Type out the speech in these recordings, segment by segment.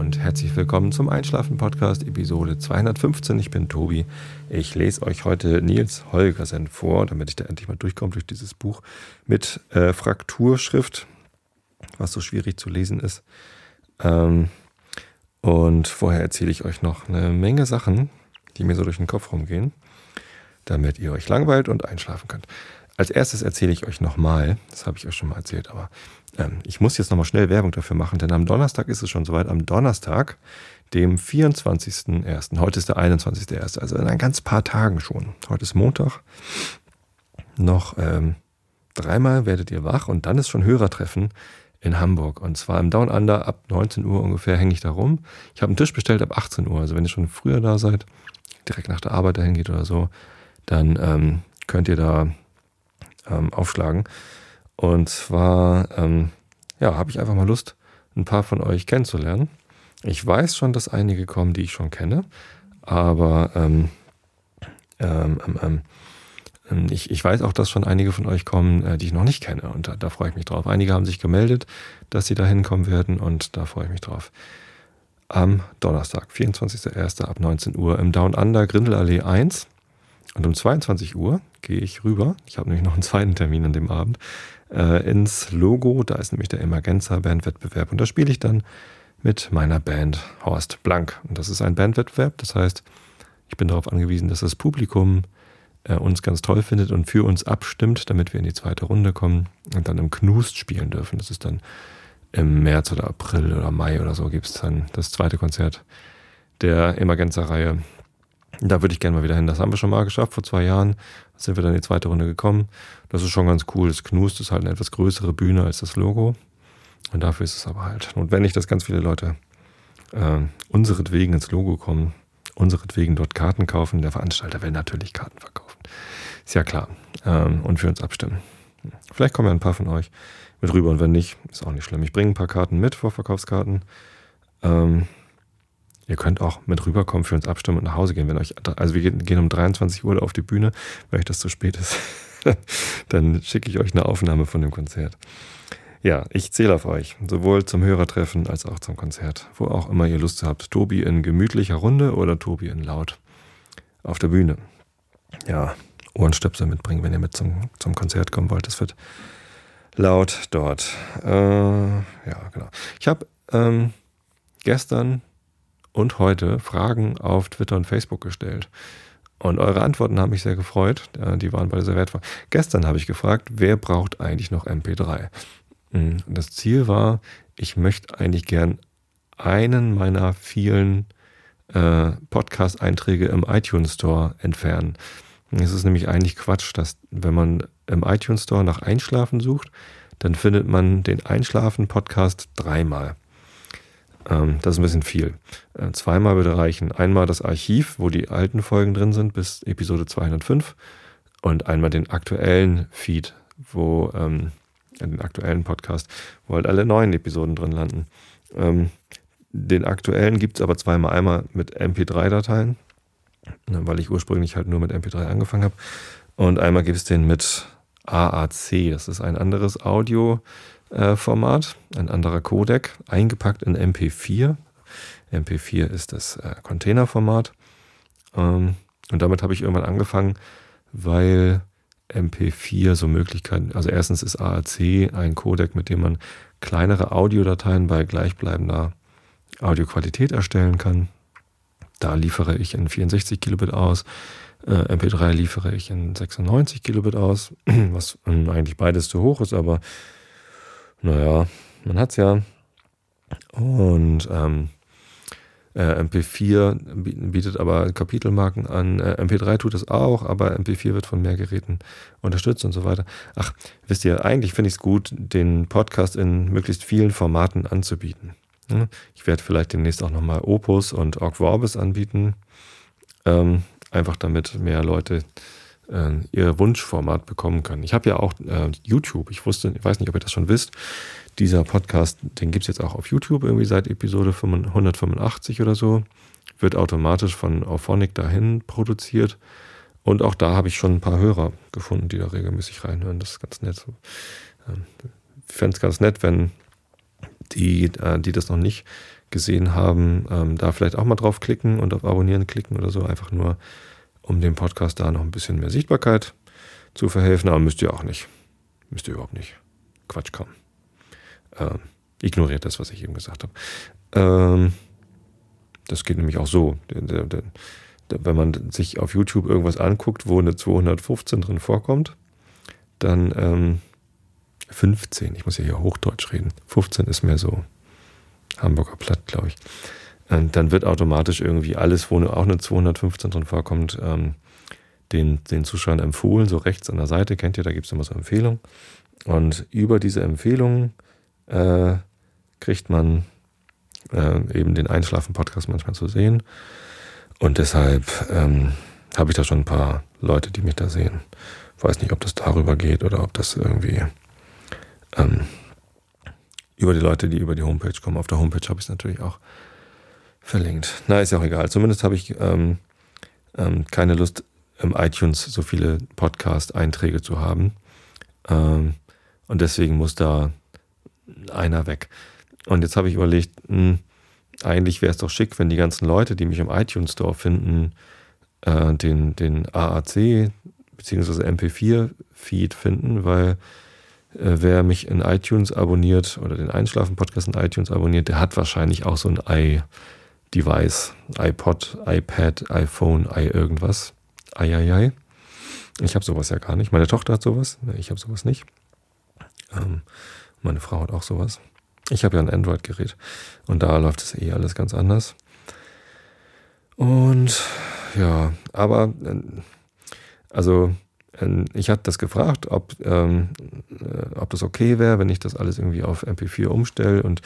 und herzlich willkommen zum Einschlafen Podcast Episode 215. Ich bin Tobi. Ich lese euch heute Nils Holgersen vor, damit ich da endlich mal durchkomme durch dieses Buch mit äh, Frakturschrift, was so schwierig zu lesen ist. Ähm, und vorher erzähle ich euch noch eine Menge Sachen, die mir so durch den Kopf rumgehen, damit ihr euch langweilt und einschlafen könnt. Als erstes erzähle ich euch nochmal, das habe ich euch schon mal erzählt, aber ich muss jetzt nochmal schnell Werbung dafür machen, denn am Donnerstag ist es schon soweit. Am Donnerstag, dem 24.01., heute ist der 21.01., also in ein ganz paar Tagen schon. Heute ist Montag. Noch ähm, dreimal werdet ihr wach und dann ist schon Hörertreffen in Hamburg. Und zwar im Down Under ab 19 Uhr ungefähr hänge ich da rum. Ich habe einen Tisch bestellt ab 18 Uhr. Also wenn ihr schon früher da seid, direkt nach der Arbeit dahin geht oder so, dann ähm, könnt ihr da ähm, aufschlagen. Und zwar, ähm, ja, habe ich einfach mal Lust, ein paar von euch kennenzulernen. Ich weiß schon, dass einige kommen, die ich schon kenne, aber ähm, ähm, ähm, ähm, ich, ich weiß auch, dass schon einige von euch kommen, äh, die ich noch nicht kenne und da, da freue ich mich drauf. Einige haben sich gemeldet, dass sie da hinkommen werden und da freue ich mich drauf. Am Donnerstag, 24.01. ab 19 Uhr im Down Under Grindelallee 1 und um 22 Uhr gehe ich rüber. Ich habe nämlich noch einen zweiten Termin an dem Abend äh, ins Logo. Da ist nämlich der Emergenza Bandwettbewerb und da spiele ich dann mit meiner Band Horst Blank. Und das ist ein Bandwettbewerb, das heißt, ich bin darauf angewiesen, dass das Publikum äh, uns ganz toll findet und für uns abstimmt, damit wir in die zweite Runde kommen und dann im Knust spielen dürfen. Das ist dann im März oder April oder Mai oder so gibt es dann das zweite Konzert der Emergenza-Reihe. Da würde ich gerne mal wieder hin. Das haben wir schon mal geschafft vor zwei Jahren sind wir dann in die zweite Runde gekommen. Das ist schon ganz cool. Das Knust ist halt eine etwas größere Bühne als das Logo. Und dafür ist es aber halt notwendig, dass ganz viele Leute äh, unseretwegen ins Logo kommen, unseretwegen dort Karten kaufen. Der Veranstalter will natürlich Karten verkaufen. Ist ja klar. Ähm, und für uns abstimmen. Vielleicht kommen ja ein paar von euch mit rüber und wenn nicht, ist auch nicht schlimm. Ich bringe ein paar Karten mit, Vorverkaufskarten. Ähm, Ihr könnt auch mit rüberkommen, für uns abstimmen und nach Hause gehen. Wenn euch, also wir gehen um 23 Uhr auf die Bühne, weil euch das zu spät ist. Dann schicke ich euch eine Aufnahme von dem Konzert. Ja, ich zähle auf euch, sowohl zum Hörertreffen als auch zum Konzert, wo auch immer ihr Lust habt. Tobi in gemütlicher Runde oder Tobi in laut auf der Bühne. Ja, Ohrenstöpsel mitbringen, wenn ihr mit zum, zum Konzert kommen wollt. Es wird laut dort. Äh, ja, genau. Ich habe ähm, gestern und heute Fragen auf Twitter und Facebook gestellt. Und eure Antworten haben mich sehr gefreut. Die waren beide sehr wertvoll. Gestern habe ich gefragt, wer braucht eigentlich noch MP3? Hm, das Ziel war, ich möchte eigentlich gern einen meiner vielen äh, Podcast-Einträge im iTunes Store entfernen. Es ist nämlich eigentlich Quatsch, dass wenn man im iTunes Store nach Einschlafen sucht, dann findet man den Einschlafen-Podcast dreimal. Ähm, das ist ein bisschen viel. Äh, zweimal würde reichen. Einmal das Archiv, wo die alten Folgen drin sind, bis Episode 205. Und einmal den aktuellen Feed, wo, ähm, den aktuellen Podcast, wo halt alle neuen Episoden drin landen. Ähm, den aktuellen gibt es aber zweimal. Einmal mit MP3-Dateien, ne, weil ich ursprünglich halt nur mit MP3 angefangen habe. Und einmal gibt es den mit AAC. Das ist ein anderes Audio- Format, ein anderer Codec, eingepackt in MP4. MP4 ist das äh, Containerformat. Ähm, und damit habe ich irgendwann angefangen, weil MP4 so Möglichkeiten, also erstens ist AAC ein Codec, mit dem man kleinere Audiodateien bei gleichbleibender Audioqualität erstellen kann. Da liefere ich in 64 Kilobit aus. Äh, MP3 liefere ich in 96 Kilobit aus, was eigentlich beides zu hoch ist, aber naja, man hat's ja. Und ähm, äh, MP4 bietet aber Kapitelmarken an. Äh, MP3 tut das auch, aber MP4 wird von mehr Geräten unterstützt und so weiter. Ach, wisst ihr, eigentlich finde ich es gut, den Podcast in möglichst vielen Formaten anzubieten. Hm? Ich werde vielleicht demnächst auch nochmal Opus und Org Vorbis anbieten. Ähm, einfach damit mehr Leute äh, ihr Wunschformat bekommen können. Ich habe ja auch äh, YouTube. Ich wusste, ich weiß nicht, ob ihr das schon wisst. Dieser Podcast, den gibt es jetzt auch auf YouTube irgendwie seit Episode 185 oder so. Wird automatisch von Auphonic dahin produziert. Und auch da habe ich schon ein paar Hörer gefunden, die da regelmäßig reinhören. Das ist ganz nett. Ähm, ich fände es ganz nett, wenn die, äh, die das noch nicht gesehen haben, ähm, da vielleicht auch mal draufklicken und auf Abonnieren klicken oder so, einfach nur, um dem Podcast da noch ein bisschen mehr Sichtbarkeit zu verhelfen. Aber müsst ihr auch nicht. Müsst ihr überhaupt nicht. Quatsch kommen. Ähm, ignoriert das, was ich eben gesagt habe. Ähm, das geht nämlich auch so. Wenn man sich auf YouTube irgendwas anguckt, wo eine 215 drin vorkommt, dann ähm, 15, ich muss ja hier Hochdeutsch reden. 15 ist mehr so Hamburger Platt, glaube ich. Und dann wird automatisch irgendwie alles, wo auch eine 215 drin vorkommt, ähm, den, den Zuschauern empfohlen, so rechts an der Seite, kennt ihr, da gibt es immer so Empfehlungen. Und über diese Empfehlungen äh, kriegt man äh, eben den Einschlafen-Podcast manchmal zu sehen. Und deshalb ähm, habe ich da schon ein paar Leute, die mich da sehen. Weiß nicht, ob das darüber geht oder ob das irgendwie ähm, über die Leute, die über die Homepage kommen. Auf der Homepage habe ich es natürlich auch verlinkt. Na, ist ja auch egal. Zumindest habe ich ähm, ähm, keine Lust, im iTunes so viele Podcast-Einträge zu haben. Ähm, und deswegen muss da einer weg. Und jetzt habe ich überlegt, mh, hm, eigentlich wäre es doch schick, wenn die ganzen Leute, die mich im iTunes Store finden, äh, den, den AAC bzw. MP4-Feed finden, weil äh, wer mich in iTunes abonniert oder den Einschlafen-Podcast in iTunes abonniert, der hat wahrscheinlich auch so ein i-Device, iPod, iPad, iPhone, i irgendwas. Eieiei. Ich habe sowas ja gar nicht. Meine Tochter hat sowas. Ich habe sowas nicht. Ähm, meine Frau hat auch sowas. Ich habe ja ein Android-Gerät und da läuft es eh alles ganz anders. Und ja, aber äh, also ähm, ich hatte das gefragt, ob, ähm, äh, ob das okay wäre, wenn ich das alles irgendwie auf MP4 umstelle und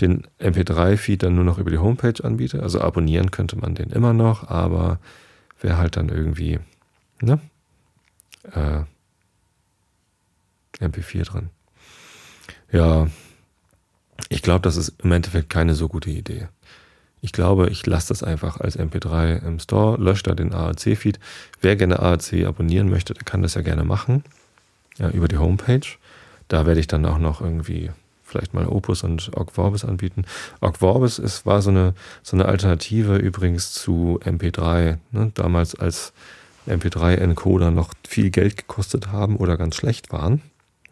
den MP3-Feed dann nur noch über die Homepage anbiete. Also abonnieren könnte man den immer noch, aber wäre halt dann irgendwie ne? Äh, MP4 drin. Ja, ich glaube, das ist im Endeffekt keine so gute Idee. Ich glaube, ich lasse das einfach als MP3 im Store, lösche da den AAC-Feed. Wer gerne AAC abonnieren möchte, der kann das ja gerne machen. Ja, über die Homepage. Da werde ich dann auch noch irgendwie vielleicht mal Opus und Ogg Vorbis anbieten. Ogg Vorbis ist, war so eine, so eine Alternative übrigens zu MP3. Ne? Damals als MP3-Encoder noch viel Geld gekostet haben oder ganz schlecht waren.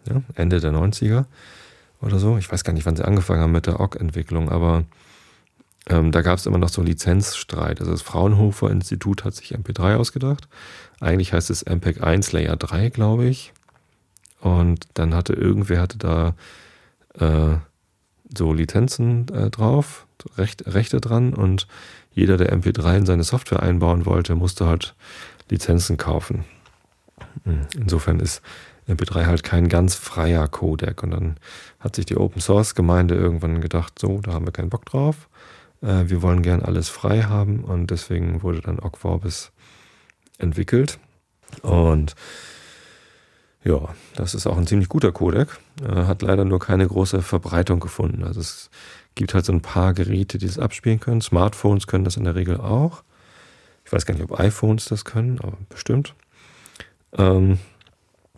Ja? Ende der 90er oder so. Ich weiß gar nicht, wann sie angefangen haben mit der Ogg-Entwicklung, aber ähm, da gab es immer noch so Lizenzstreit. Also das Fraunhofer Institut hat sich MP3 ausgedacht. Eigentlich heißt es MPEG 1 Layer 3, glaube ich. Und dann hatte irgendwer hatte da äh, so Lizenzen äh, drauf, Recht, Rechte dran und jeder, der MP3 in seine Software einbauen wollte, musste halt Lizenzen kaufen. Hm, insofern ist MP3 halt kein ganz freier Codec und dann hat sich die Open Source Gemeinde irgendwann gedacht, so, da haben wir keinen Bock drauf äh, wir wollen gern alles frei haben und deswegen wurde dann Ogg Vorbis entwickelt. Und ja, das ist auch ein ziemlich guter Codec. Äh, hat leider nur keine große Verbreitung gefunden. Also es gibt halt so ein paar Geräte, die es abspielen können. Smartphones können das in der Regel auch. Ich weiß gar nicht, ob iPhones das können, aber bestimmt. Ähm,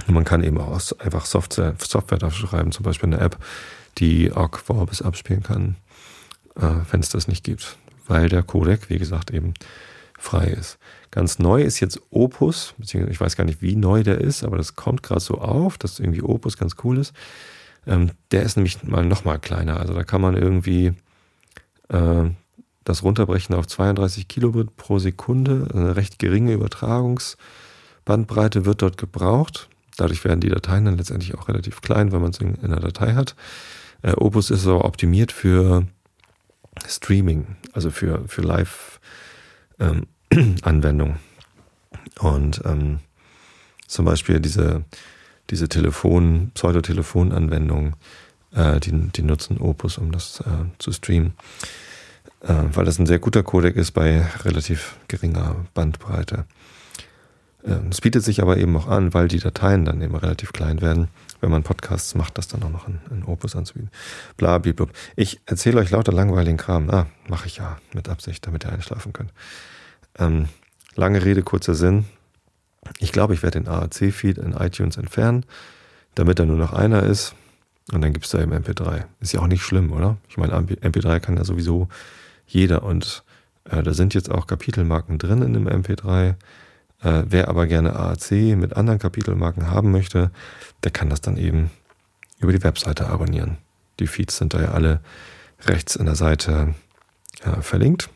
man kann eben auch einfach Software, Software dafür schreiben, zum Beispiel eine App, die Ogg Vorbis abspielen kann äh, wenn es das nicht gibt, weil der Codec, wie gesagt, eben frei ist. Ganz neu ist jetzt Opus, beziehungsweise ich weiß gar nicht, wie neu der ist, aber das kommt gerade so auf, dass irgendwie Opus ganz cool ist. Ähm, der ist nämlich mal noch mal kleiner. Also da kann man irgendwie äh, das runterbrechen auf 32 Kilobit pro Sekunde. Eine recht geringe Übertragungsbandbreite wird dort gebraucht. Dadurch werden die Dateien dann letztendlich auch relativ klein, wenn man es in, in einer Datei hat. Äh, Opus ist aber optimiert für Streaming, also für, für Live-Anwendungen. Ähm, und ähm, zum Beispiel diese, diese Telefon, Pseudotelefon-Anwendungen, äh, die, die nutzen Opus, um das äh, zu streamen. Äh, weil das ein sehr guter Codec ist bei relativ geringer Bandbreite. Ähm, es bietet sich aber eben auch an, weil die Dateien dann eben relativ klein werden, wenn man Podcasts macht, das dann auch noch in, Opus anzubieten. Bla, blub. Ich erzähle euch lauter langweiligen Kram. Ah, mache ich ja mit Absicht, damit ihr einschlafen könnt. Ähm, lange Rede, kurzer Sinn. Ich glaube, ich werde den AAC-Feed in iTunes entfernen, damit da nur noch einer ist. Und dann gibt es da eben MP3. Ist ja auch nicht schlimm, oder? Ich meine, MP3 kann ja sowieso jeder. Und äh, da sind jetzt auch Kapitelmarken drin in dem MP3. Äh, wer aber gerne AAC mit anderen Kapitelmarken haben möchte, der kann das dann eben über die Webseite abonnieren. Die Feeds sind da ja alle rechts in der Seite äh, verlinkt.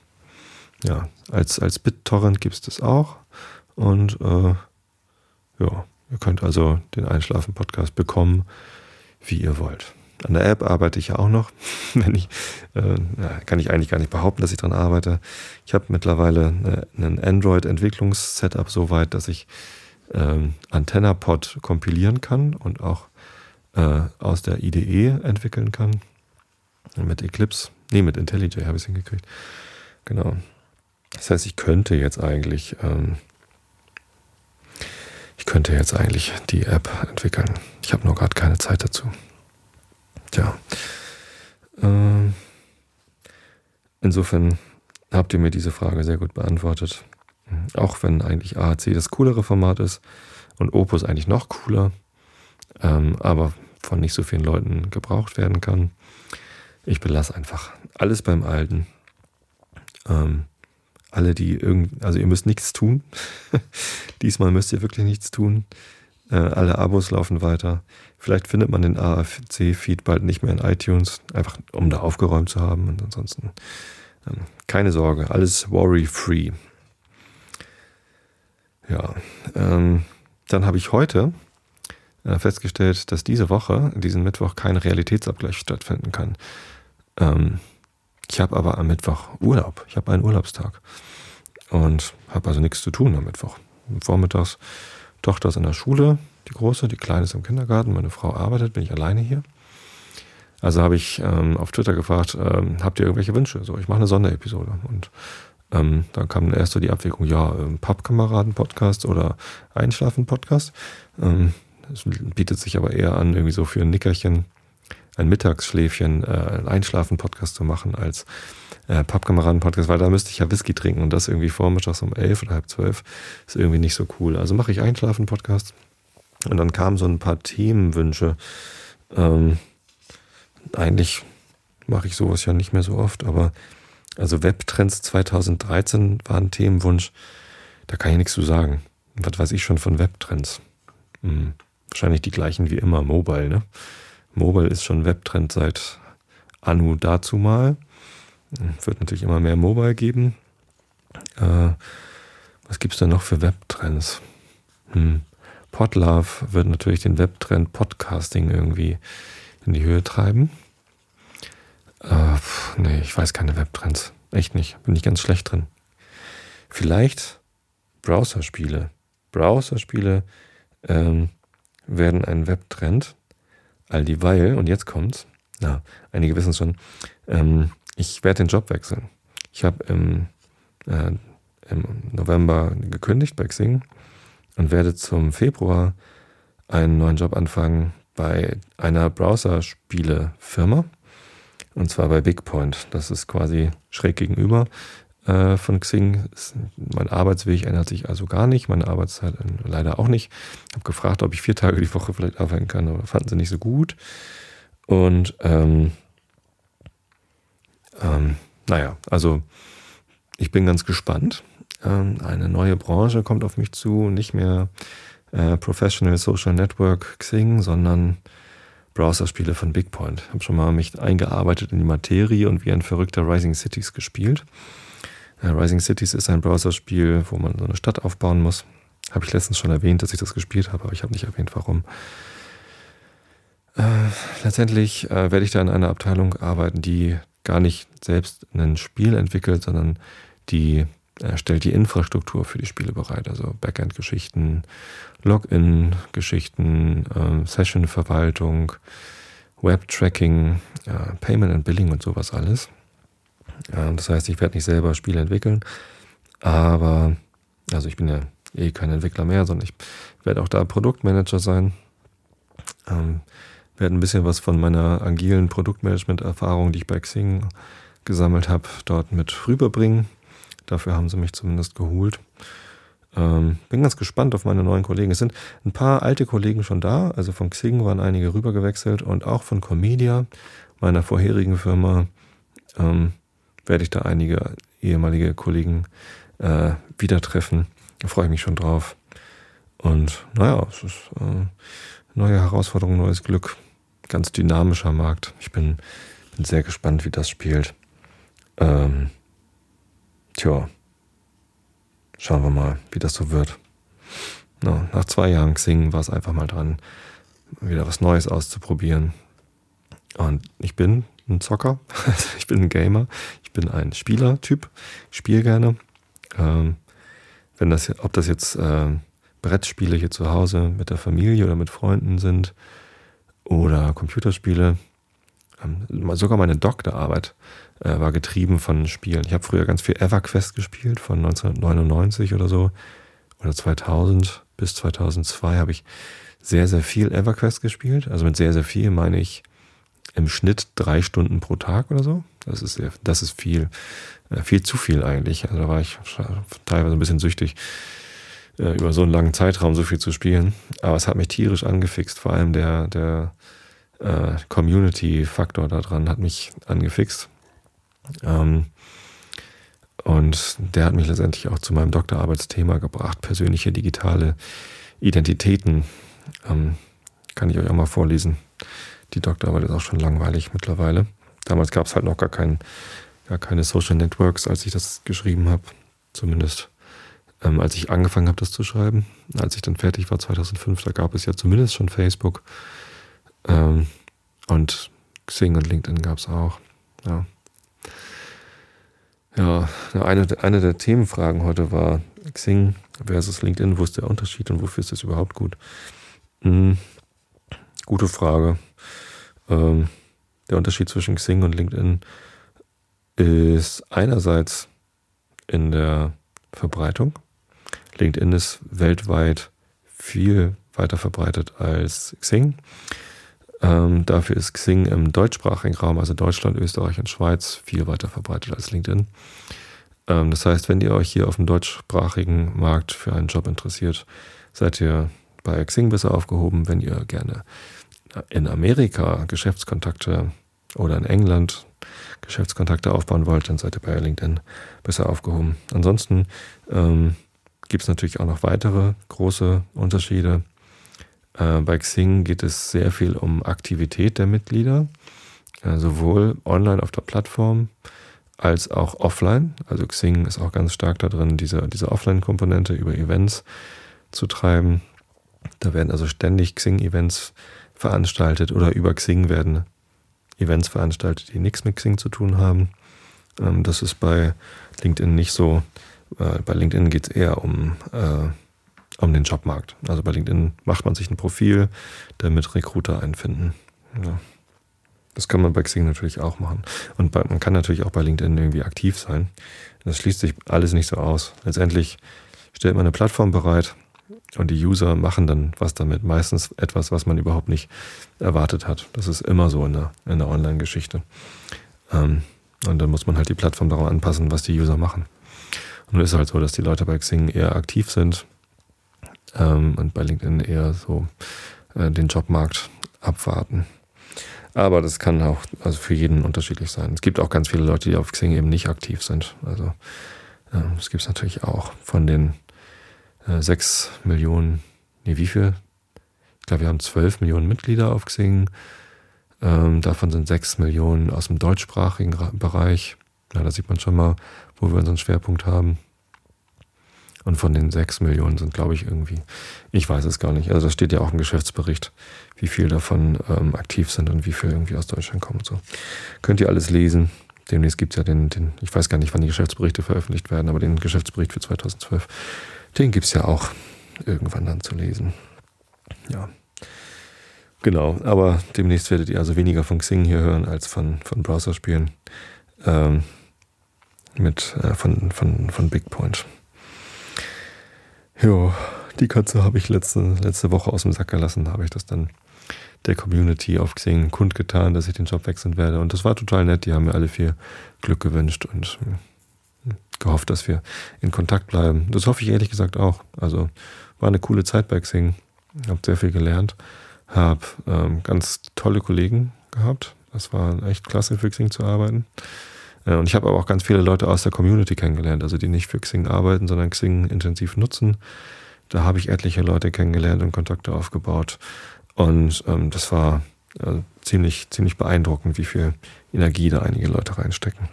Ja, als, als BitTorrent gibt es das auch. Und äh, ja, ihr könnt also den Einschlafen-Podcast bekommen, wie ihr wollt. An der App arbeite ich ja auch noch. Wenn ich, äh, kann ich eigentlich gar nicht behaupten, dass ich daran arbeite. Ich habe mittlerweile eine, einen Android-Entwicklungssetup so weit, dass ich ähm, AntennaPod kompilieren kann und auch äh, aus der IDE entwickeln kann. Mit Eclipse, nee, mit IntelliJ habe ich es hingekriegt. Genau. Das heißt, ich könnte jetzt eigentlich, ähm, ich könnte jetzt eigentlich die App entwickeln. Ich habe nur gerade keine Zeit dazu. Tja. Äh, insofern habt ihr mir diese Frage sehr gut beantwortet. Auch wenn eigentlich AAC das coolere Format ist und Opus eigentlich noch cooler, ähm, aber von nicht so vielen Leuten gebraucht werden kann. Ich belasse einfach alles beim Alten. Ähm, alle, die irgend, also ihr müsst nichts tun. Diesmal müsst ihr wirklich nichts tun. Äh, alle Abos laufen weiter. Vielleicht findet man den AFC-Feed bald nicht mehr in iTunes, einfach um da aufgeräumt zu haben. Und ansonsten ähm, keine Sorge, alles worry-free. Ja, ähm, dann habe ich heute äh, festgestellt, dass diese Woche, diesen Mittwoch, kein Realitätsabgleich stattfinden kann. Ähm, ich habe aber am Mittwoch Urlaub. Ich habe einen Urlaubstag und habe also nichts zu tun am Mittwoch. Vormittags Tochter ist in der Schule, die große, die kleine ist im Kindergarten, meine Frau arbeitet, bin ich alleine hier. Also habe ich ähm, auf Twitter gefragt, ähm, habt ihr irgendwelche Wünsche? So, ich mache eine Sonderepisode. Und ähm, dann kam erst so die Abwägung, ja, ähm, Pappkameraden-Podcast oder Einschlafen-Podcast. Ähm, das bietet sich aber eher an, irgendwie so für ein Nickerchen ein Mittagsschläfchen, äh, ein Einschlafen-Podcast zu machen als äh, Pappkameraden-Podcast, weil da müsste ich ja Whisky trinken und das irgendwie vormittags um elf oder halb zwölf ist irgendwie nicht so cool. Also mache ich Einschlafen-Podcast und dann kamen so ein paar Themenwünsche. Ähm, eigentlich mache ich sowas ja nicht mehr so oft, aber also Webtrends 2013 war ein Themenwunsch. Da kann ich nichts zu sagen. Was weiß ich schon von Webtrends? Hm, wahrscheinlich die gleichen wie immer, Mobile, ne? Mobile ist schon Webtrend seit Anu dazu mal. Wird natürlich immer mehr Mobile geben. Äh, was gibt es denn noch für Webtrends? Hm. Podlove wird natürlich den Webtrend Podcasting irgendwie in die Höhe treiben. Äh, pf, nee, ich weiß keine Webtrends. Echt nicht. Bin ich ganz schlecht drin. Vielleicht Browserspiele. Browserspiele ähm, werden ein Webtrend. All dieweil, und jetzt kommt's, na, einige wissen es schon, ähm, ich werde den Job wechseln. Ich habe im, äh, im November gekündigt bei Xing und werde zum Februar einen neuen Job anfangen bei einer Browserspiele-Firma. Und zwar bei BigPoint. Das ist quasi schräg gegenüber äh, von Xing. Mein Arbeitsweg ändert sich also gar nicht, meine Arbeitszeit äh, leider auch nicht. Ich habe gefragt, ob ich vier Tage die Woche vielleicht arbeiten kann, aber fanden sie nicht so gut. Und ähm, ähm, naja, also ich bin ganz gespannt. Ähm, eine neue Branche kommt auf mich zu, nicht mehr äh, Professional Social Network Xing, sondern Browserspiele von Bigpoint. Ich habe schon mal mich eingearbeitet in die Materie und wie ein verrückter Rising Cities gespielt. Äh, Rising Cities ist ein Browserspiel, wo man so eine Stadt aufbauen muss. Habe ich letztens schon erwähnt, dass ich das gespielt habe, aber ich habe nicht erwähnt, warum. Äh, letztendlich äh, werde ich da in einer Abteilung arbeiten, die gar nicht selbst ein Spiel entwickelt, sondern die äh, stellt die Infrastruktur für die Spiele bereit, also Backend-Geschichten, Login-Geschichten, äh, Session-Verwaltung, Web-Tracking, äh, Payment and Billing und sowas alles. Das heißt, ich werde nicht selber Spiele entwickeln, aber, also ich bin ja eh kein Entwickler mehr, sondern ich werde auch da Produktmanager sein. Ähm, werde ein bisschen was von meiner agilen Produktmanagement-Erfahrung, die ich bei Xing gesammelt habe, dort mit rüberbringen. Dafür haben sie mich zumindest geholt. Ähm, bin ganz gespannt auf meine neuen Kollegen. Es sind ein paar alte Kollegen schon da, also von Xing waren einige rübergewechselt und auch von Comedia, meiner vorherigen Firma, ähm, werde ich da einige ehemalige Kollegen äh, wieder treffen. Da freue ich mich schon drauf. Und naja, es ist äh, neue Herausforderung, neues Glück. Ganz dynamischer Markt. Ich bin, bin sehr gespannt, wie das spielt. Ähm, tja, schauen wir mal, wie das so wird. No, nach zwei Jahren Singen war es einfach mal dran, wieder was Neues auszuprobieren. Und ich bin ein Zocker, ich bin ein Gamer, ich bin ein Spielertyp, ich spiele gerne. Ähm, wenn das, ob das jetzt äh, Brettspiele hier zu Hause mit der Familie oder mit Freunden sind oder Computerspiele, ähm, sogar meine Doktorarbeit äh, war getrieben von Spielen. Ich habe früher ganz viel EverQuest gespielt, von 1999 oder so, oder 2000 bis 2002 habe ich sehr, sehr viel EverQuest gespielt. Also mit sehr, sehr viel meine ich im Schnitt drei Stunden pro Tag oder so. Das ist, sehr, das ist viel, äh, viel zu viel eigentlich. Also da war ich teilweise ein bisschen süchtig, äh, über so einen langen Zeitraum so viel zu spielen. Aber es hat mich tierisch angefixt, vor allem der, der äh, Community-Faktor daran hat mich angefixt. Ähm, und der hat mich letztendlich auch zu meinem Doktorarbeitsthema gebracht, persönliche digitale Identitäten. Ähm, kann ich euch auch mal vorlesen. Die Doktorarbeit ist auch schon langweilig mittlerweile. Damals gab es halt noch gar, kein, gar keine Social Networks, als ich das geschrieben habe. Zumindest ähm, als ich angefangen habe, das zu schreiben. Als ich dann fertig war, 2005, da gab es ja zumindest schon Facebook. Ähm, und Xing und LinkedIn gab es auch. Ja. Ja, eine, eine der Themenfragen heute war Xing versus LinkedIn. Wo ist der Unterschied und wofür ist das überhaupt gut? Hm, gute Frage. Ähm, der Unterschied zwischen Xing und LinkedIn ist einerseits in der Verbreitung. LinkedIn ist weltweit viel weiter verbreitet als Xing. Ähm, dafür ist Xing im deutschsprachigen Raum, also Deutschland, Österreich und Schweiz, viel weiter verbreitet als LinkedIn. Ähm, das heißt, wenn ihr euch hier auf dem deutschsprachigen Markt für einen Job interessiert, seid ihr bei Xing besser aufgehoben. Wenn ihr gerne in Amerika Geschäftskontakte oder in England Geschäftskontakte aufbauen wollt, dann seid ihr bei LinkedIn besser aufgehoben. Ansonsten ähm, gibt es natürlich auch noch weitere große Unterschiede. Äh, bei Xing geht es sehr viel um Aktivität der Mitglieder, äh, sowohl online auf der Plattform als auch offline. Also Xing ist auch ganz stark da drin, diese, diese Offline-Komponente über Events zu treiben. Da werden also ständig Xing-Events veranstaltet oder über Xing werden Events veranstaltet, die nichts mit Xing zu tun haben. Ähm, das ist bei LinkedIn nicht so. Äh, bei LinkedIn geht es eher um um den Jobmarkt. Also bei LinkedIn macht man sich ein Profil, damit Recruiter einfinden. Ja. Das kann man bei Xing natürlich auch machen. Und bei, man kann natürlich auch bei LinkedIn irgendwie aktiv sein. Das schließt sich alles nicht so aus. Letztendlich stellt man eine Plattform bereit und die User machen dann was damit. Meistens etwas, was man überhaupt nicht erwartet hat. Das ist immer so in der, in der Online-Geschichte. Ähm, und dann muss man halt die Plattform darauf anpassen, was die User machen. Und ist halt so, dass die Leute bei Xing eher aktiv sind, ähm, und bei LinkedIn eher so äh, den Jobmarkt abwarten. Aber das kann auch also für jeden unterschiedlich sein. Es gibt auch ganz viele Leute, die auf Xing eben nicht aktiv sind. Also äh, das gibt es natürlich auch von den äh, 6 Millionen, nee, wie viel? Ich glaube, wir haben 12 Millionen Mitglieder auf Xing. Ähm, davon sind 6 Millionen aus dem deutschsprachigen Bereich. Ja, da sieht man schon mal, wo wir unseren Schwerpunkt haben. Und von den sechs Millionen sind, glaube ich, irgendwie, ich weiß es gar nicht. Also da steht ja auch im Geschäftsbericht, wie viel davon ähm, aktiv sind und wie viel irgendwie aus Deutschland kommen so. Könnt ihr alles lesen. Demnächst gibt es ja den, den, ich weiß gar nicht, wann die Geschäftsberichte veröffentlicht werden, aber den Geschäftsbericht für 2012, den gibt es ja auch irgendwann dann zu lesen. Ja. Genau, aber demnächst werdet ihr also weniger von Xing hier hören als von, von Browserspielen. Ähm, mit, äh, von, von, von Bigpoint. Ja, die Katze habe ich letzte, letzte Woche aus dem Sack gelassen. Habe ich das dann der Community auf Xing kundgetan, dass ich den Job wechseln werde. Und das war total nett. Die haben mir alle vier Glück gewünscht und hm, gehofft, dass wir in Kontakt bleiben. Das hoffe ich ehrlich gesagt auch. Also war eine coole Zeit bei Xing. Habe sehr viel gelernt. Habe ähm, ganz tolle Kollegen gehabt. Das war echt klasse für Xing zu arbeiten. Äh, und ich habe aber auch ganz viele Leute aus der Community kennengelernt, also die nicht für Xing arbeiten, sondern Xing intensiv nutzen. Da habe ich etliche Leute kennengelernt und Kontakte aufgebaut. Und ähm, das war äh, ziemlich, ziemlich beeindruckend, wie viel Energie da einige Leute reinstecken.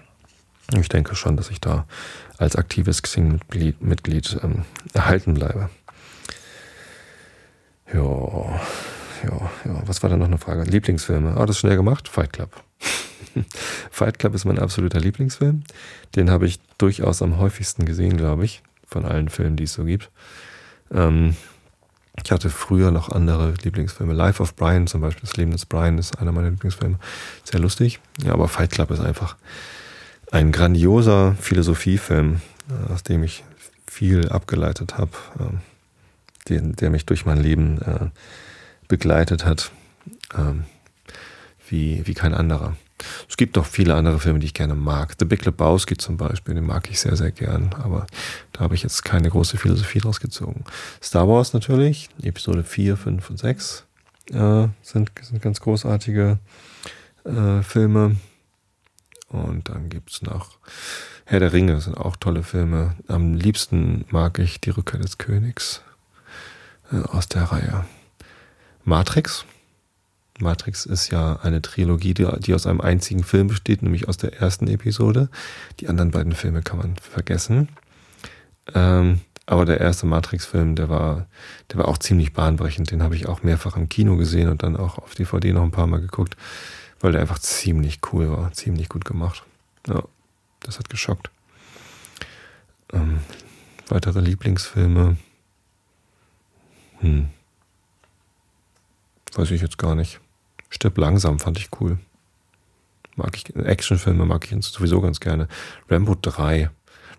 Ich denke schon, dass ich da als aktives Xing-Mitglied Mitglied, ähm, erhalten bleibe. Ja, ja, ja. Was war da noch eine Frage? Lieblingsfilme. Ah, das ist schnell gemacht. Fight Club. Fight Club ist mein absoluter Lieblingsfilm. Den habe ich durchaus am häufigsten gesehen, glaube ich, von allen Filmen, die es so gibt. Ähm, ich hatte früher noch andere Lieblingsfilme. Life of Brian zum Beispiel, das Leben des Brian ist einer meiner Lieblingsfilme. Sehr lustig. Ja, aber Fight Club ist einfach ein grandioser Philosophiefilm, äh, aus dem ich viel abgeleitet habe, ähm, den, der mich durch mein Leben äh, begleitet hat, ähm, wie, wie kein anderer. Es gibt noch viele andere Filme, die ich gerne mag. The Big Lebowski zum Beispiel, den mag ich sehr, sehr gern, aber da habe ich jetzt keine große Philosophie draus gezogen. Star Wars natürlich, Episode 4, 5 und 6 äh, sind, sind ganz großartige äh, Filme. Und dann gibt es noch Herr der Ringe, sind auch tolle Filme. Am liebsten mag ich Die Rückkehr des Königs äh, aus der Reihe. Matrix. Matrix ist ja eine Trilogie, die, die, aus einem einzigen Film besteht, nämlich aus der ersten Episode. Die anderen beiden Filme kann man vergessen. Ähm, aber der erste Matrix-Film, der war, der war auch ziemlich bahnbrechend. Den habe ich auch mehrfach im Kino gesehen und dann auch auf DVD noch ein paar Mal geguckt weil der einfach ziemlich cool war, ziemlich gut gemacht. Ja, das hat geschockt. Ähm, weitere Lieblingsfilme? Hm. Weiß ich jetzt gar nicht. Stirb langsam fand ich cool. Mag ich, Actionfilme mag ich sowieso ganz gerne. Rambo 3.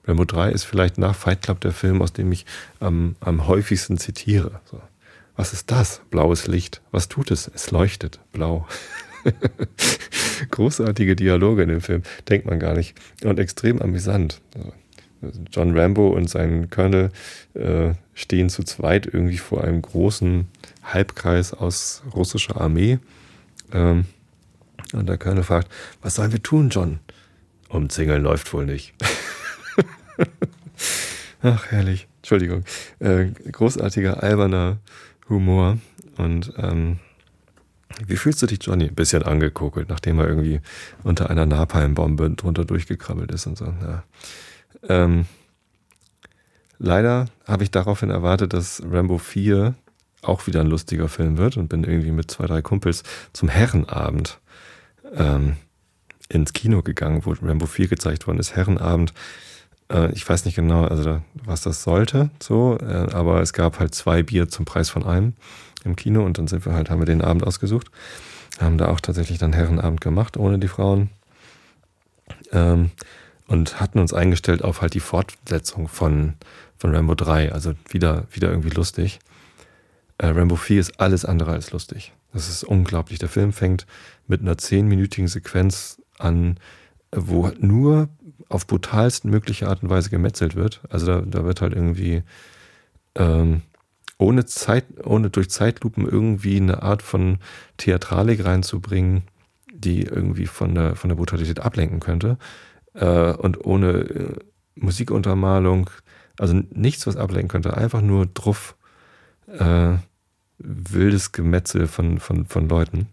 Rambo 3 ist vielleicht nach Fight Club der Film, aus dem ich ähm, am häufigsten zitiere. So. Was ist das? Blaues Licht. Was tut es? Es leuchtet blau. Großartige Dialoge in dem Film, denkt man gar nicht. Und extrem amüsant. John Rambo und sein Colonel äh, stehen zu zweit irgendwie vor einem großen Halbkreis aus russischer Armee. Ähm, und der Colonel fragt, was sollen wir tun, John? Umzingeln läuft wohl nicht. Ach, herrlich. Entschuldigung. Äh, großartiger, alberner Humor. Und ähm, wie fühlst du dich, Johnny? Ein bisschen angekokelt, nachdem er irgendwie unter einer Napalmbombe drunter durchgekrabbelt ist und so. Ja. Ähm, leider habe ich daraufhin erwartet, dass Rambo 4 auch wieder ein lustiger Film wird und bin irgendwie mit zwei, drei Kumpels zum Herrenabend ähm, ins Kino gegangen, wo Rambo 4 gezeigt worden ist. Herrenabend, äh, ich weiß nicht genau, also was das sollte, so, äh, aber es gab halt zwei Bier zum Preis von einem im Kino und dann sind wir halt, haben wir den Abend ausgesucht. Haben da auch tatsächlich dann Herrenabend gemacht, ohne die Frauen. Ähm, und hatten uns eingestellt auf halt die Fortsetzung von, von Rambo 3. Also wieder, wieder irgendwie lustig. Äh, Rambo 4 ist alles andere als lustig. Das ist unglaublich. Der Film fängt mit einer zehnminütigen Sequenz an, wo nur auf brutalsten mögliche Art und Weise gemetzelt wird. Also da, da wird halt irgendwie ähm, ohne Zeit, ohne durch Zeitlupen irgendwie eine Art von Theatralik reinzubringen, die irgendwie von der, von der Brutalität ablenken könnte. Äh, und ohne äh, Musikuntermalung, also nichts, was ablenken könnte, einfach nur druff, äh, wildes Gemetzel von, von, von Leuten.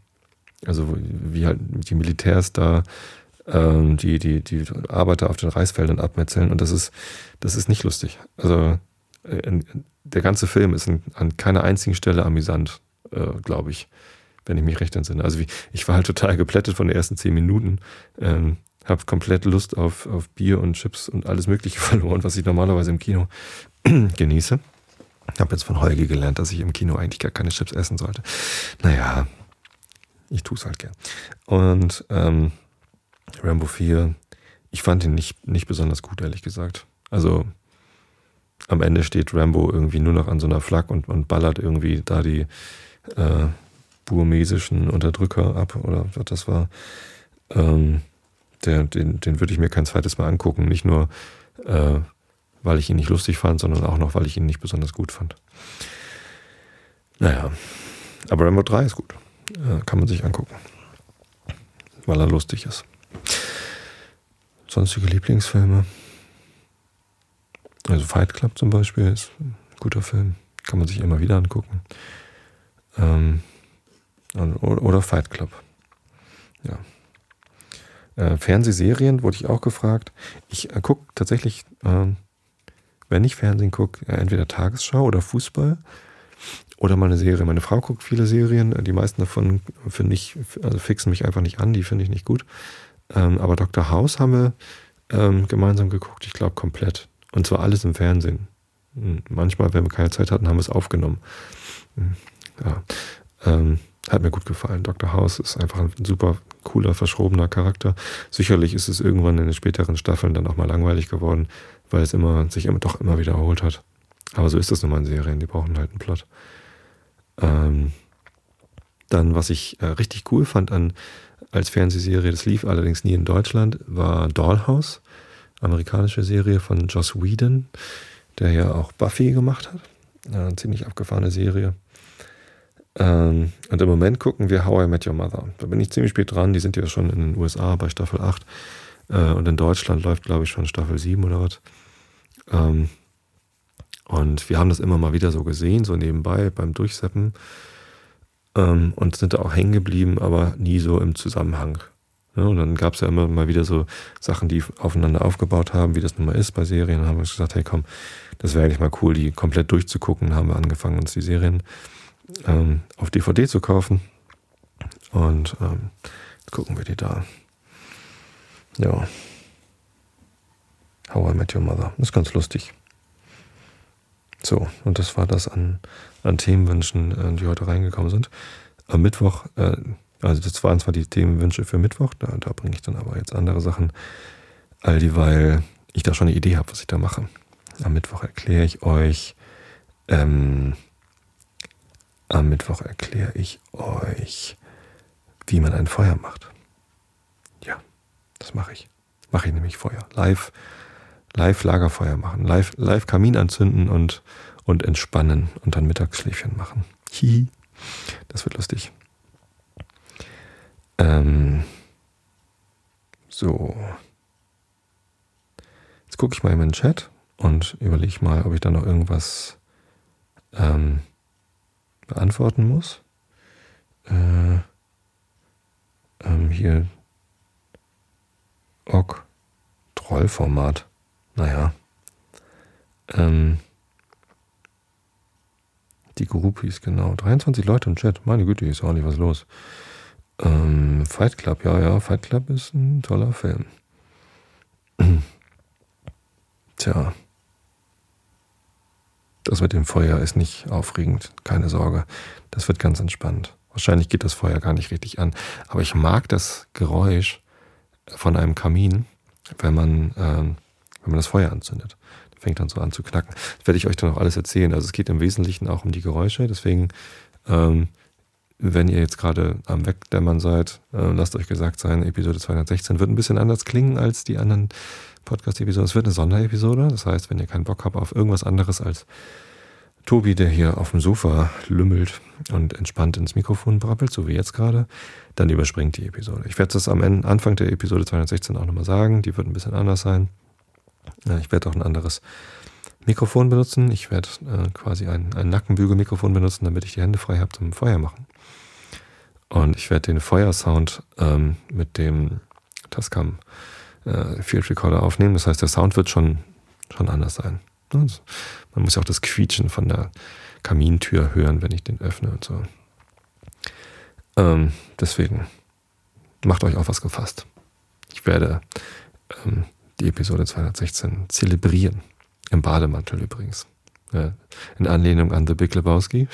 Also wie halt die Militärs da ähm, die, die, die Arbeiter auf den Reisfeldern abmetzeln und das ist, das ist nicht lustig. Also äh, der ganze Film ist an keiner einzigen Stelle amüsant, äh, glaube ich, wenn ich mich recht entsinne. Also wie, ich war halt total geplättet von den ersten zehn Minuten, ähm, habe komplett Lust auf, auf Bier und Chips und alles Mögliche verloren, was ich normalerweise im Kino genieße. Habe jetzt von Holgi gelernt, dass ich im Kino eigentlich gar keine Chips essen sollte. Naja, ich tue es halt gern. Und ähm, Rambo 4, ich fand ihn nicht, nicht besonders gut, ehrlich gesagt. Also am Ende steht Rambo irgendwie nur noch an so einer Flak und, und ballert irgendwie da die äh, burmesischen Unterdrücker ab oder was das war. Ähm, der, den, den würde ich mir kein zweites Mal angucken. Nicht nur, Äh, weil ich ihn nicht lustig fand, sondern auch noch, weil ich ihn nicht besonders gut fand. Naja, aber Rambo 3 ist gut. Äh, kann man sich angucken. Weil er lustig ist. Sonstige Lieblingsfilme. Also Fight Club zum Beispiel ist ein guter Film. Kann man sich immer wieder angucken. Ähm, oder Fight Club. Ja. Äh, Fernsehserien wurde ich auch gefragt. Ich äh, gucke tatsächlich, äh, wenn ich Fernsehen gucke, äh, entweder Tagesschau oder Fußball oder mal eine Serie. Meine Frau guckt viele Serien. Die meisten davon finde ich, also fixen mich einfach nicht an. Die finde ich nicht gut. Ähm, aber Dr. House haben wir ähm, gemeinsam geguckt. Ich glaube komplett. Und zwar alles im Fernsehen. Hm, manchmal, wenn wir keine Zeit hatten, haben wir es aufgenommen. Hm, ja. Ähm, hat mir gut gefallen. Dr. House ist einfach ein super cooler, verschrobener Charakter. Sicherlich ist es irgendwann in den späteren Staffeln dann auch mal langweilig geworden, weil es immer, sich immer, doch immer wiederholt hat. Aber so ist das nun mal in Serien, die brauchen halt einen Plot. Ähm, dann, was ich äh, richtig cool fand an, als Fernsehserie, das lief allerdings nie in Deutschland, war Dollhouse, amerikanische Serie von Joss Whedon, der ja auch Buffy gemacht hat. Eine ziemlich abgefahrene Serie. Ähm, und im Moment gucken wir How I Met Your Mother. Da bin ich ziemlich spät dran. Die sind ja schon in den USA bei Staffel 8. Äh, und in Deutschland läuft, glaube ich, schon Staffel 7 oder was. Ähm, und wir haben das immer mal wieder so gesehen, so nebenbei beim Durchseppen. Ähm, und sind da auch hängen geblieben, aber nie so im Zusammenhang. Ja, und dann gab es ja immer mal wieder so Sachen, die aufeinander aufgebaut haben, wie das nun mal ist bei Serien. Dann haben wir uns gesagt, hey komm, das wäre eigentlich mal cool, die komplett durchzugucken. Dann haben wir angefangen, uns die Serien ähm, auf DVD zu kaufen. Und jetzt gucken wir die da. Ja. How I Met Your Mother. Ist ganz lustig. So, und das war das an, an Themenwünschen, äh, die heute reingekommen sind. Am Mittwoch, äh, also das waren zwar die Themenwünsche für Mittwoch, da, da bringe ich dann aber jetzt andere Sachen, all dieweil ich da schon eine Idee habe, was ich da mache. Am Mittwoch erkläre ich euch, ähm, am Mittwoch erkläre ich euch, wie man ein Feuer macht. Das mache ich. Mache ich nämlich Feuer. Live, live Lagerfeuer machen, live, live Kamin anzünden und, und entspannen und dann Mittagsschläfchen machen. Hihi. Das wird lustig. Ähm, so. Jetzt gucke ich mal in meinen Chat und überlege mal, ob ich da noch irgendwas ähm, beantworten muss. Äh, ähm, hier Ok Trollformat. Naja. Ähm, die Groupies, genau. 23 Leute im Chat. Meine Güte, ist auch nicht was los. Ähm, Fight Club, ja, ja, Fight Club ist ein toller Film. Tja. Das mit dem Feuer ist nicht aufregend, keine Sorge. Das wird ganz entspannt. Wahrscheinlich geht das Feuer gar nicht richtig an. Aber ich mag das Geräusch von einem Kamin, wenn man, ähm, wenn man das Feuer anzündet. Das fängt dann so an zu knacken. Das werde ich euch dann auch alles erzählen. Also es geht im Wesentlichen auch um die Geräusche. Deswegen, ähm, wenn ihr jetzt gerade am Wegdämmern seid, äh, lasst euch gesagt sein, Episode 216 wird ein bisschen anders klingen als die anderen Podcast-Episode. Es wird eine Sonderepisode. Das heißt, wenn ihr keinen Bock habt auf irgendwas anderes als Tobi, der hier auf dem Sofa lümmelt und entspannt ins Mikrofon brabbelt, so wie jetzt gerade, dann überspringt die Episode. Ich werde das am Ende, Anfang der Episode 216 auch nochmal sagen. Die wird ein bisschen anders sein. Ich werde auch ein anderes Mikrofon benutzen. Ich werde äh, quasi ein, ein Nackenbügelmikrofon benutzen, damit ich die Hände frei habe zum Feuer machen. Und ich werde den Feuersound ähm, mit dem Tascam äh, Field Recorder aufnehmen. Das heißt, der Sound wird schon, schon anders sein. Also, man muss ja auch das Quietschen von der Kamintür hören, wenn ich den öffne und so. Ähm, deswegen macht euch auf was gefasst. Ich werde ähm, die Episode 216 zelebrieren. Im Bademantel übrigens. Ja, in Anlehnung an The Big Lebowski.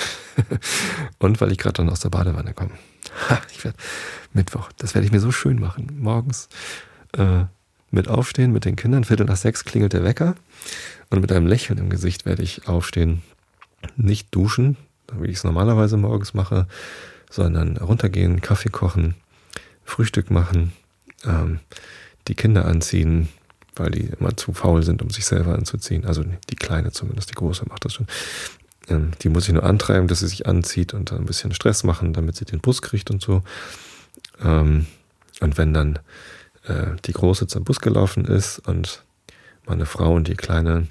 und weil ich gerade dann aus der Badewanne komme. Ich werde Mittwoch, das werde ich mir so schön machen. Morgens äh, mit aufstehen mit den Kindern. Viertel nach sechs klingelt der Wecker und mit einem Lächeln im Gesicht werde ich aufstehen. Nicht duschen, wie ich es normalerweise morgens mache, sondern runtergehen, Kaffee kochen, Frühstück machen, ähm, die Kinder anziehen, weil die immer zu faul sind, um sich selber anzuziehen. Also die Kleine zumindest, die Große macht das schon. Ähm, die muss ich nur antreiben, dass sie sich anzieht und dann ein bisschen Stress machen, damit sie den Bus kriegt und so. Ähm, und wenn dann äh, die Große zum Bus gelaufen ist und meine Frau und die Kleine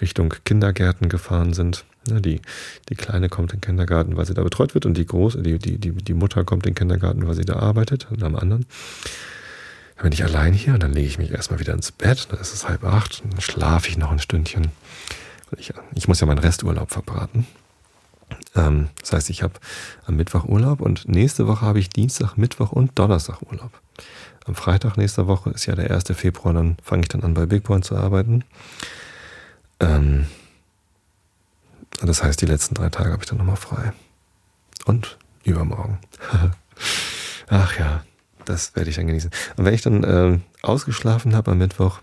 Richtung Kindergärten gefahren sind, ne, die, die Kleine kommt in den Kindergarten, weil sie da betreut wird und die Große, die, die, die, die Mutter kommt in den Kindergarten, weil sie da arbeitet, und am anderen. Dann bin ich allein hier und dann lege ich mich erstmal wieder ins Bett, dann ist es halb acht, dann schlafe ich noch ein Stündchen. Ich, ich muss ja meinen Resturlaub verbraten. Ähm, das heißt, ich habe am Mittwoch Urlaub und nächste Woche habe ich Dienstag, Mittwoch und Donnerstag Urlaub. Am Freitag nächster Woche ist ja der 1. Februar, dann fange ich dann an bei Big Point zu arbeiten. Ähm, das heißt, die letzten drei Tage habe ich dann nochmal frei. Und übermorgen. Ach ja, das werde ich dann genießen. Und wenn ich dann äh, ausgeschlafen habe am Mittwoch,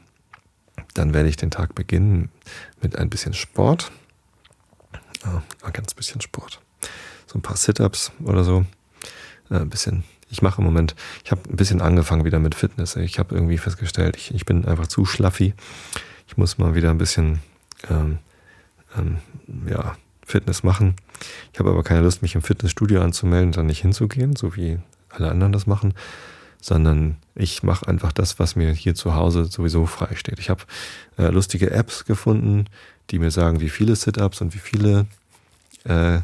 dann werde ich den Tag beginnen mit ein bisschen Sport. Ja, ein ganz bisschen Sport. So ein paar Sit-Ups oder so. Äh, ein bisschen. Ich mache im Moment, ich habe ein bisschen angefangen wieder mit Fitness. Ich habe irgendwie festgestellt, ich, ich bin einfach zu schlaffi. Ich muss mal wieder ein bisschen ähm, ähm, ja, Fitness machen. Ich habe aber keine Lust, mich im Fitnessstudio anzumelden, dann nicht hinzugehen, so wie alle anderen das machen, sondern ich mache einfach das, was mir hier zu Hause sowieso frei steht. Ich habe äh, lustige Apps gefunden, die mir sagen, wie viele Sit-ups und wie viele äh,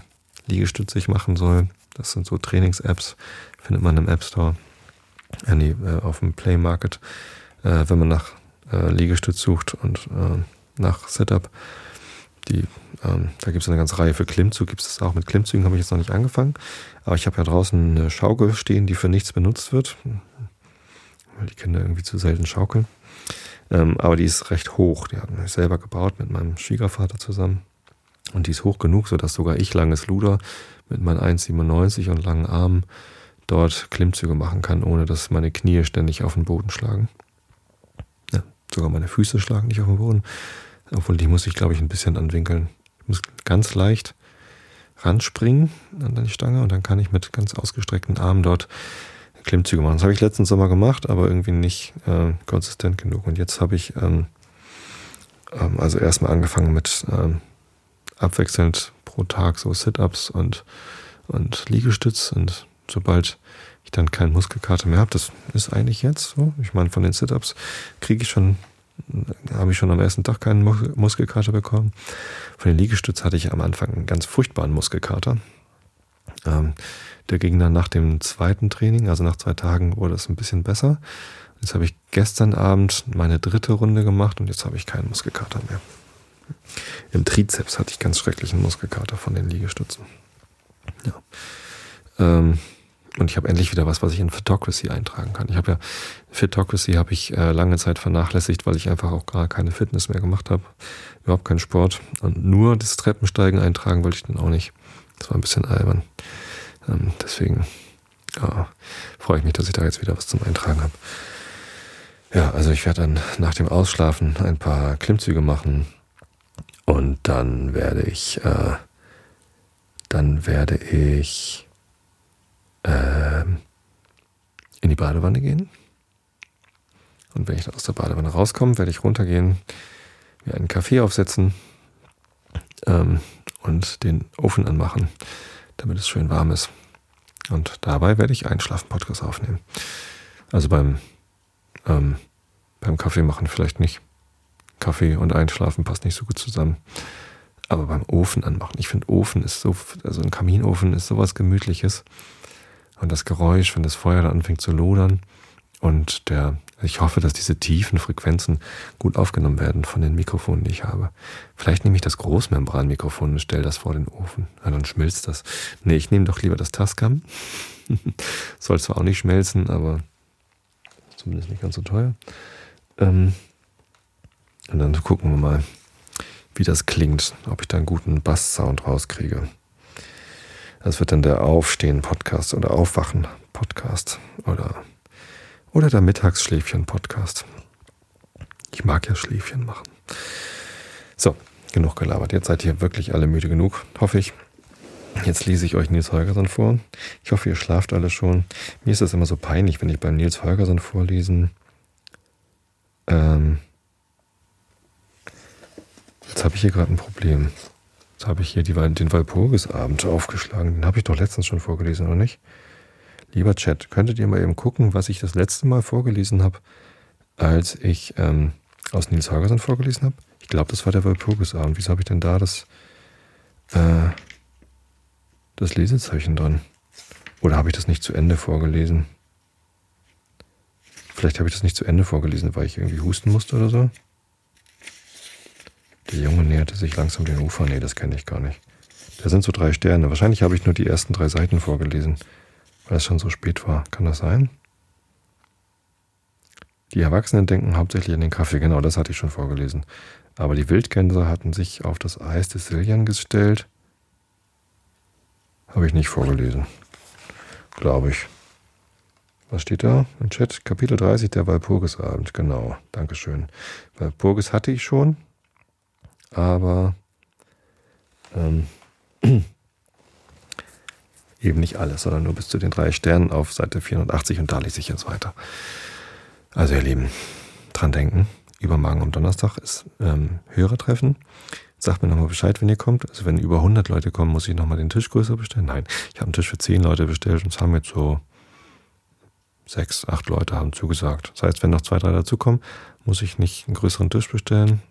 Liegestütze ich machen soll. Das sind so Trainings-Apps, findet man im App Store, äh, nee, äh, auf dem Play Market, äh, wenn man nach äh, Liegestütz sucht und nach Setup. Die, ähm, da gibt es eine ganze Reihe für Klimmzug, gibt es auch. Mit Klimmzügen habe ich jetzt noch nicht angefangen. Aber ich habe ja draußen eine Schaukel stehen, die für nichts benutzt wird. Weil die Kinder irgendwie zu selten schaukeln. Ähm, aber die ist recht hoch. Die haben wir selber gebaut mit meinem Schwiegervater zusammen. Und die ist hoch genug, sodass sogar ich langes Luder mit meinen 1,97 und langen Armen dort Klimmzüge machen kann, ohne dass meine Knie ständig auf den Boden schlagen. Ja, sogar meine Füße schlagen nicht auf den Boden. Obwohl, die muss ich, glaube ich, ein bisschen anwinkeln. Ich muss ganz leicht ranspringen an die Stange und dann kann ich mit ganz ausgestreckten Armen dort Klimmzüge machen. Das habe ich letzten Sommer gemacht, aber irgendwie nicht äh, konsistent genug. Und jetzt habe ich ähm, ähm, also erstmal angefangen mit ähm, abwechselnd pro Tag so Sit-Ups und, und Liegestütz. Und sobald ich dann keinen Muskelkater mehr habe, das ist eigentlich jetzt so. Ich meine, von den Sit-Ups kriege ich schon habe ich schon am ersten Tag keinen Muskelkater bekommen. Von den Liegestütz hatte ich am Anfang einen ganz furchtbaren Muskelkater. Ähm, der ging dann nach dem zweiten Training, also nach zwei Tagen, wurde es ein bisschen besser. Jetzt habe ich gestern Abend meine dritte Runde gemacht und jetzt habe ich keinen Muskelkater mehr. Im Trizeps hatte ich ganz schrecklichen Muskelkater von den Liegestützen. Ja. Ähm, und ich habe endlich wieder was, was ich in Photocracy eintragen kann. Ich habe ja, Photocracy habe ich äh, lange Zeit vernachlässigt, weil ich einfach auch gar keine Fitness mehr gemacht habe. Überhaupt keinen Sport. Und nur das Treppensteigen eintragen wollte ich dann auch nicht. Das war ein bisschen albern. Ähm, deswegen ja, freue ich mich, dass ich da jetzt wieder was zum Eintragen habe. Ja, also ich werde dann nach dem Ausschlafen ein paar Klimmzüge machen und dann werde ich, äh, dann werde ich äh, in die Badewanne gehen. Und wenn ich dann aus der Badewanne rauskomme, werde ich runtergehen, mir einen Kaffee aufsetzen ähm, und den Ofen anmachen, damit es schön warm ist. Und dabei werde ich Einschlafen-Podcast aufnehmen. Also beim, ähm, beim Kaffee machen vielleicht nicht. Kaffee und Einschlafen passt nicht so gut zusammen. Aber beim Ofen anmachen. Ich finde, Ofen ist so, also ein Kaminofen ist sowas Gemütliches. Und das Geräusch, wenn das Feuer dann anfängt zu lodern und der, ich hoffe, dass diese tiefen Frequenzen gut aufgenommen werden von den Mikrofonen, die ich habe. Vielleicht nehme ich das Großmembranmikrofon und stelle das vor den Ofen. Ja, dann schmilzt das. Nee, ich nehme doch lieber das Tascam. Soll zwar auch nicht schmelzen, aber zumindest nicht ganz so teuer. Ähm, und dann gucken wir mal, wie das klingt, ob ich da einen guten Bass-Sound rauskriege. Das wird dann der Aufstehen-Podcast oder Aufwachen-Podcast oder, oder der Mittagsschläfchen-Podcast. Ich mag ja Schläfchen machen. So, genug gelabert. Jetzt seid ihr wirklich alle müde genug, hoffe ich. Jetzt lese ich euch Nils Holgersson vor. Ich hoffe, ihr schlaft alle schon. Mir ist das immer so peinlich, wenn ich beim Nils Holgersson vorlesen ähm, Jetzt habe ich hier gerade ein Problem. Jetzt habe ich hier die, den Walpurgisabend aufgeschlagen. Den habe ich doch letztens schon vorgelesen, oder nicht? Lieber Chat, könntet ihr mal eben gucken, was ich das letzte Mal vorgelesen habe, als ich ähm, aus Nils Holgersson vorgelesen habe? Ich glaube, das war der Walpurgisabend. Wieso habe ich denn da das, äh, das Lesezeichen dran? Oder habe ich das nicht zu Ende vorgelesen? Vielleicht habe ich das nicht zu Ende vorgelesen, weil ich irgendwie husten musste oder so. Der Junge näherte sich langsam den Ufer. Nee, das kenne ich gar nicht. Da sind so drei Sterne. Wahrscheinlich habe ich nur die ersten drei Seiten vorgelesen, weil es schon so spät war. Kann das sein? Die Erwachsenen denken hauptsächlich an den Kaffee. Genau, das hatte ich schon vorgelesen. Aber die Wildgänse hatten sich auf das Eis des Siljan gestellt. Habe ich nicht vorgelesen. Glaube ich. Was steht da im Chat? Kapitel 30, der Walpurgisabend. Genau, Dankeschön. Walpurgis hatte ich schon aber ähm, eben nicht alles, sondern nur bis zu den drei Sternen auf Seite 480 und da lese ich jetzt weiter. Also ihr Lieben, dran denken, übermorgen am Donnerstag ist ähm, Hörertreffen. Sagt mir nochmal Bescheid, wenn ihr kommt. Also wenn über 100 Leute kommen, muss ich nochmal den Tisch größer bestellen. Nein, ich habe einen Tisch für 10 Leute bestellt und es haben jetzt so sechs, acht Leute haben zugesagt. Das heißt, wenn noch zwei, drei dazukommen, muss ich nicht einen größeren Tisch bestellen,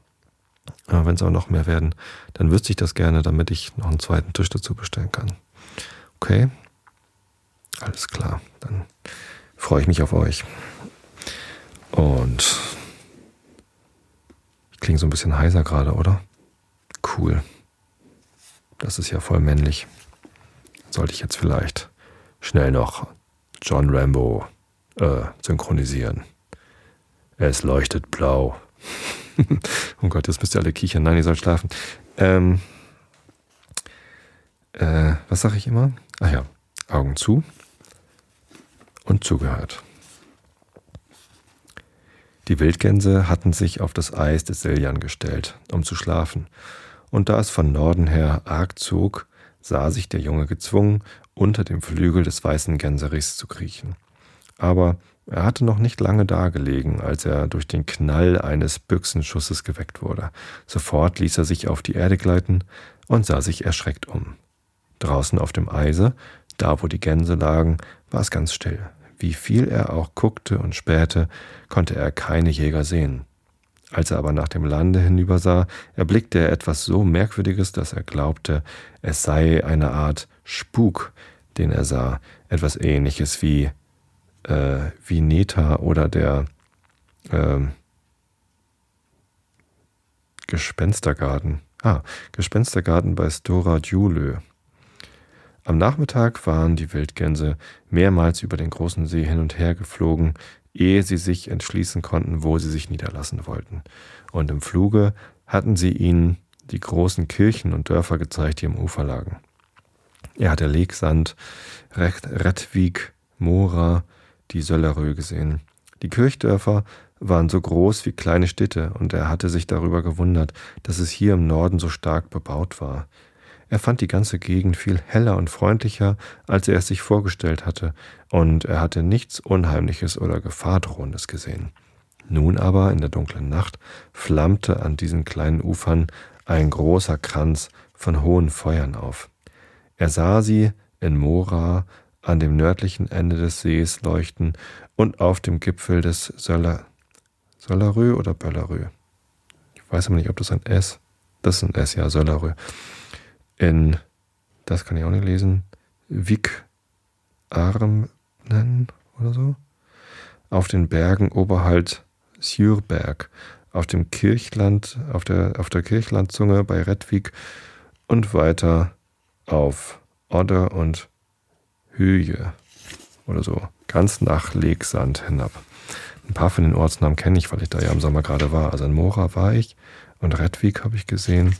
Wenn es auch noch mehr werden, dann wüsste ich das gerne, damit ich noch einen zweiten Tisch dazu bestellen kann. Okay? Alles klar. Dann freue ich mich auf euch. Und ich klinge so ein bisschen heiser gerade, oder? Cool. Das ist ja voll männlich. Sollte ich jetzt vielleicht schnell noch John Rambo äh, synchronisieren. Es leuchtet blau. oh Gott, jetzt müsst ihr alle kichern. Nein, ihr sollt schlafen. Ähm, äh, was sage ich immer? Ach ja, Augen zu und zugehört. Die Wildgänse hatten sich auf das Eis des Siljan gestellt, um zu schlafen, und da es von Norden her arg zog, sah sich der Junge gezwungen, unter dem Flügel des weißen Gänserichs zu kriechen. Aber er hatte noch nicht lange dagelegen, als er durch den Knall eines Büchsenschusses geweckt wurde. Sofort ließ er sich auf die Erde gleiten und sah sich erschreckt um. Draußen auf dem Eise, da wo die Gänse lagen, war es ganz still. Wie viel er auch guckte und spähte, konnte er keine Jäger sehen. Als er aber nach dem Lande hinübersah, erblickte er etwas so Merkwürdiges, dass er glaubte, es sei eine Art Spuk, den er sah, etwas ähnliches wie äh, wie Neta oder der äh, Gespenstergarten. Ah, Gespenstergarten bei Stora Djulö. Am Nachmittag waren die Wildgänse mehrmals über den großen See hin und her geflogen, ehe sie sich entschließen konnten, wo sie sich niederlassen wollten. Und im Fluge hatten sie ihnen die großen Kirchen und Dörfer gezeigt, die am Ufer lagen. Er hatte Legsand, Rettvik, Mora, die Söllerö gesehen. Die Kirchdörfer waren so groß wie kleine Städte, und er hatte sich darüber gewundert, dass es hier im Norden so stark bebaut war. Er fand die ganze Gegend viel heller und freundlicher, als er es sich vorgestellt hatte, und er hatte nichts Unheimliches oder Gefahrdrohendes gesehen. Nun aber in der dunklen Nacht flammte an diesen kleinen Ufern ein großer Kranz von hohen Feuern auf. Er sah sie in Mora an dem nördlichen Ende des Sees leuchten und auf dem Gipfel des Söller, Söllerö oder Böllerö. Ich weiß aber nicht, ob das ein S, das ist ein S, ja, Söllerö. In, das kann ich auch nicht lesen, Vik Armnen oder so. Auf den Bergen oberhalb Sjurberg, auf dem Kirchland, auf der, auf der Kirchlandzunge bei Redvik und weiter auf Odder und Höhe oder so, ganz nach Legsand hinab. Ein paar von den Ortsnamen kenne ich, weil ich da ja im Sommer gerade war. Also in Mora war ich und Redwig habe ich gesehen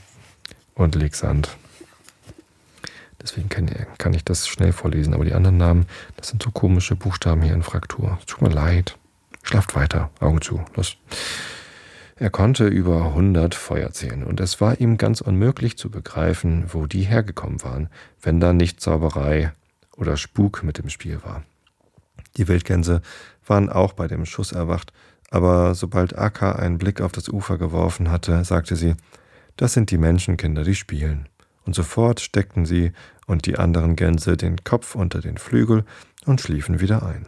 und Legsand. Deswegen kann, ich das schnell vorlesen. Aber die anderen Namen, das sind so komische Buchstaben hier in Fraktur. Tut mir leid. Schlaft weiter. Augen zu. Los. Er konnte über 100 Feuer zählen und es war ihm ganz unmöglich zu begreifen, wo die hergekommen waren, wenn da nicht Zauberei oder Spuk mit im Spiel war. Die Wildgänse waren auch bei dem Schuss erwacht, aber sobald Akka einen Blick auf das Ufer geworfen hatte, sagte sie, das sind die Menschenkinder, die spielen. Und sofort steckten sie und die anderen Gänse den Kopf unter den Flügel und schliefen wieder ein.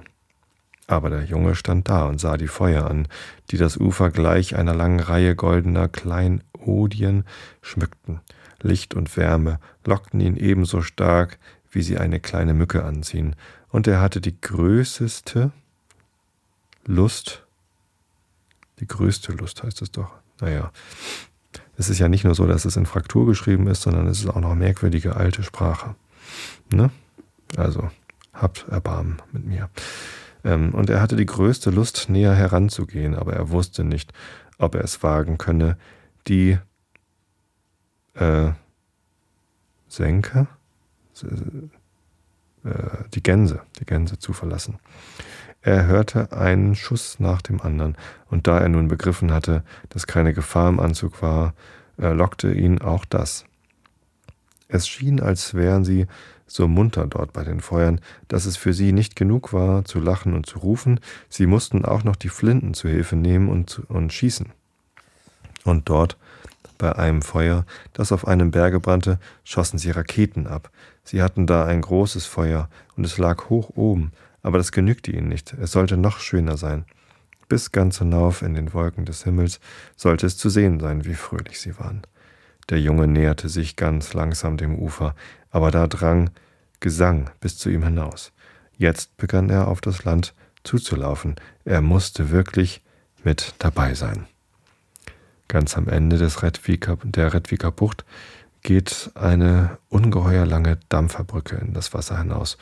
Aber der Junge stand da und sah die Feuer an, die das Ufer gleich einer langen Reihe goldener Kleinodien schmückten. Licht und Wärme lockten ihn ebenso stark, wie sie eine kleine Mücke anziehen, und er hatte die größte Lust, die größte Lust heißt es doch, naja, es ist ja nicht nur so, dass es in Fraktur geschrieben ist, sondern es ist auch noch merkwürdige alte Sprache. Ne? Also, habt Erbarmen mit mir. Ähm, und er hatte die größte Lust, näher heranzugehen, aber er wusste nicht, ob er es wagen könne, die äh, Senke, die Gänse, die Gänse zu verlassen. Er hörte einen Schuss nach dem anderen, und da er nun begriffen hatte, dass keine Gefahr im Anzug war, lockte ihn auch das. Es schien, als wären sie so munter dort bei den Feuern, dass es für sie nicht genug war, zu lachen und zu rufen, sie mussten auch noch die Flinten zu Hilfe nehmen und, und schießen. Und dort, bei einem Feuer, das auf einem Berge brannte, schossen sie Raketen ab. Sie hatten da ein großes Feuer, und es lag hoch oben, aber das genügte ihnen nicht, es sollte noch schöner sein. Bis ganz hinauf in den Wolken des Himmels sollte es zu sehen sein, wie fröhlich sie waren. Der Junge näherte sich ganz langsam dem Ufer, aber da drang Gesang bis zu ihm hinaus. Jetzt begann er auf das Land zuzulaufen. Er musste wirklich mit dabei sein. Ganz am Ende des Redwiker, der Redwiker Bucht geht eine ungeheuer lange Dampferbrücke in das Wasser hinaus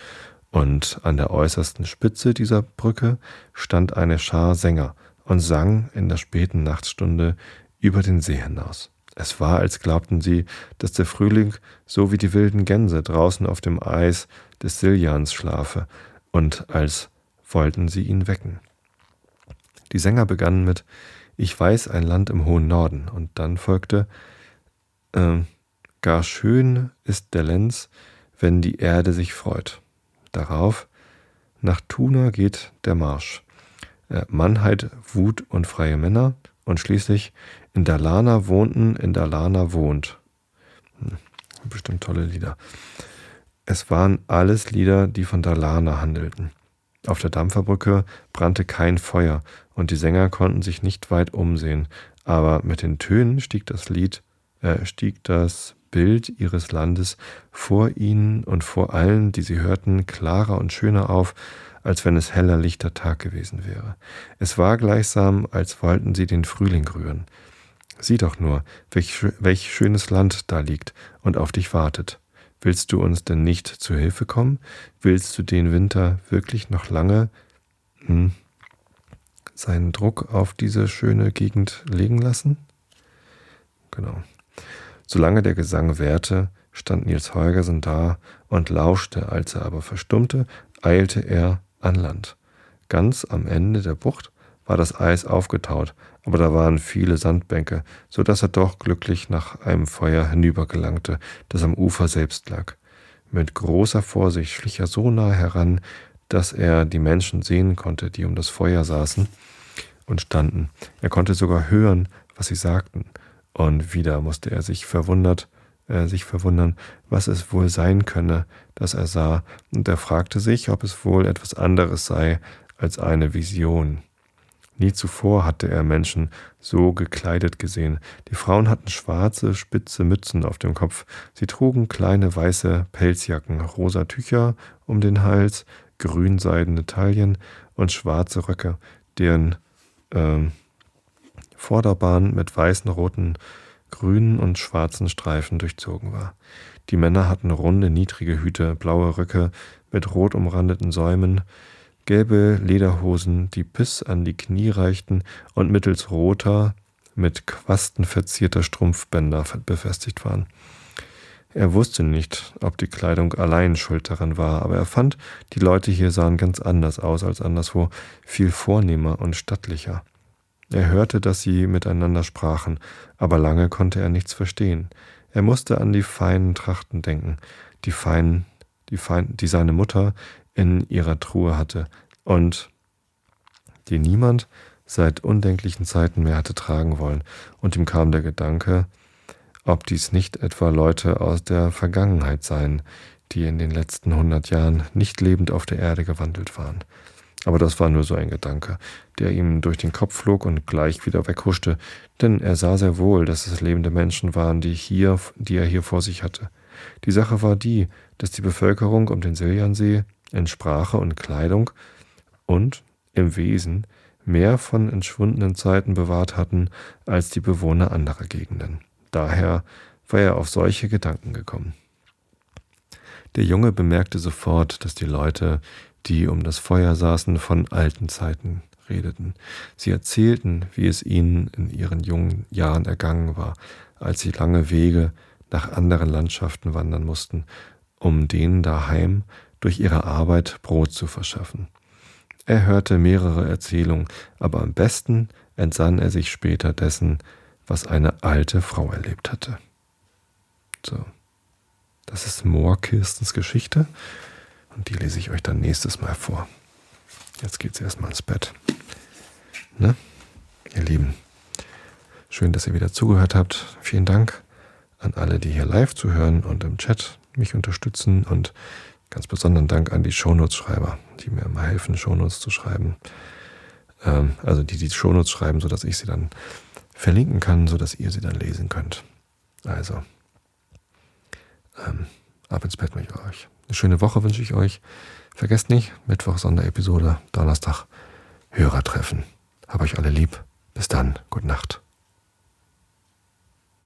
und an der äußersten Spitze dieser Brücke stand eine Schar Sänger und sang in der späten Nachtstunde über den See hinaus. Es war, als glaubten sie, dass der Frühling so wie die wilden Gänse draußen auf dem Eis des Siljans schlafe, und als wollten sie ihn wecken. Die Sänger begannen mit Ich weiß ein Land im hohen Norden, und dann folgte äh, Gar schön ist der Lenz, wenn die Erde sich freut. Darauf nach Tuna geht der Marsch. Äh, Mannheit, Wut und freie Männer und schließlich in Dalana wohnten, in Dalana wohnt. Hm, bestimmt tolle Lieder. Es waren alles Lieder, die von Dalana handelten. Auf der Dampferbrücke brannte kein Feuer und die Sänger konnten sich nicht weit umsehen, aber mit den Tönen stieg das Lied, äh, stieg das Bild ihres Landes vor ihnen und vor allen, die sie hörten, klarer und schöner auf, als wenn es heller lichter Tag gewesen wäre. Es war gleichsam, als wollten sie den Frühling rühren. Sieh doch nur, welch, welch schönes Land da liegt und auf dich wartet. Willst du uns denn nicht zu Hilfe kommen? Willst du den Winter wirklich noch lange hm, seinen Druck auf diese schöne Gegend legen lassen? Genau. Solange der Gesang währte, stand Nils Holgersen da und lauschte, als er aber verstummte, eilte er an Land. Ganz am Ende der Bucht war das Eis aufgetaut, aber da waren viele Sandbänke, so dass er doch glücklich nach einem Feuer hinübergelangte, das am Ufer selbst lag. Mit großer Vorsicht schlich er so nah heran, dass er die Menschen sehen konnte, die um das Feuer saßen und standen. Er konnte sogar hören, was sie sagten, und wieder musste er sich verwundert, äh, sich verwundern, was es wohl sein könne, das er sah, und er fragte sich, ob es wohl etwas anderes sei als eine Vision. Nie zuvor hatte er Menschen so gekleidet gesehen. Die Frauen hatten schwarze, spitze Mützen auf dem Kopf. Sie trugen kleine weiße Pelzjacken, rosa Tücher um den Hals, grünseidene Taillen und schwarze Röcke, deren äh, Vorderbahn mit weißen, roten, grünen und schwarzen Streifen durchzogen war. Die Männer hatten runde, niedrige Hüte, blaue Röcke mit rot umrandeten Säumen, gelbe Lederhosen, die bis an die Knie reichten und mittels roter, mit Quasten verzierter Strumpfbänder befestigt waren. Er wusste nicht, ob die Kleidung allein schuld daran war, aber er fand, die Leute hier sahen ganz anders aus als anderswo, viel vornehmer und stattlicher. Er hörte, dass sie miteinander sprachen, aber lange konnte er nichts verstehen. Er musste an die feinen Trachten denken, die feinen, die feinen, die seine Mutter in ihrer Truhe hatte und die niemand seit undenklichen Zeiten mehr hatte tragen wollen. Und ihm kam der Gedanke, ob dies nicht etwa Leute aus der Vergangenheit seien, die in den letzten hundert Jahren nicht lebend auf der Erde gewandelt waren. Aber das war nur so ein Gedanke, der ihm durch den Kopf flog und gleich wieder weghuschte, denn er sah sehr wohl, dass es lebende Menschen waren, die hier, die er hier vor sich hatte. Die Sache war die, dass die Bevölkerung um den Siljansee in Sprache und Kleidung und im Wesen mehr von entschwundenen Zeiten bewahrt hatten als die Bewohner anderer Gegenden. Daher war er auf solche Gedanken gekommen. Der Junge bemerkte sofort, dass die Leute, die um das Feuer saßen, von alten Zeiten redeten. Sie erzählten, wie es ihnen in ihren jungen Jahren ergangen war, als sie lange Wege nach anderen Landschaften wandern mussten, um denen daheim durch ihre Arbeit Brot zu verschaffen. Er hörte mehrere Erzählungen, aber am besten entsann er sich später dessen, was eine alte Frau erlebt hatte. So. Das ist Moorkirstens Geschichte und die lese ich euch dann nächstes Mal vor. Jetzt geht's erstmal ins Bett. Ne? Ihr Lieben, schön, dass ihr wieder zugehört habt. Vielen Dank an alle, die hier live zuhören und im Chat mich unterstützen und ganz besonderen Dank an die Shownotes-Schreiber, die mir immer helfen, Shownotes zu schreiben. Ähm, also die die Shownotes schreiben, sodass ich sie dann verlinken kann, sodass ihr sie dann lesen könnt. Also, ähm, ab ins Bett mit euch. Eine schöne Woche wünsche ich euch. Vergesst nicht, Mittwoch Sonderepisode, Donnerstag Hörertreffen. Hab euch alle lieb. Bis dann. Gute Nacht.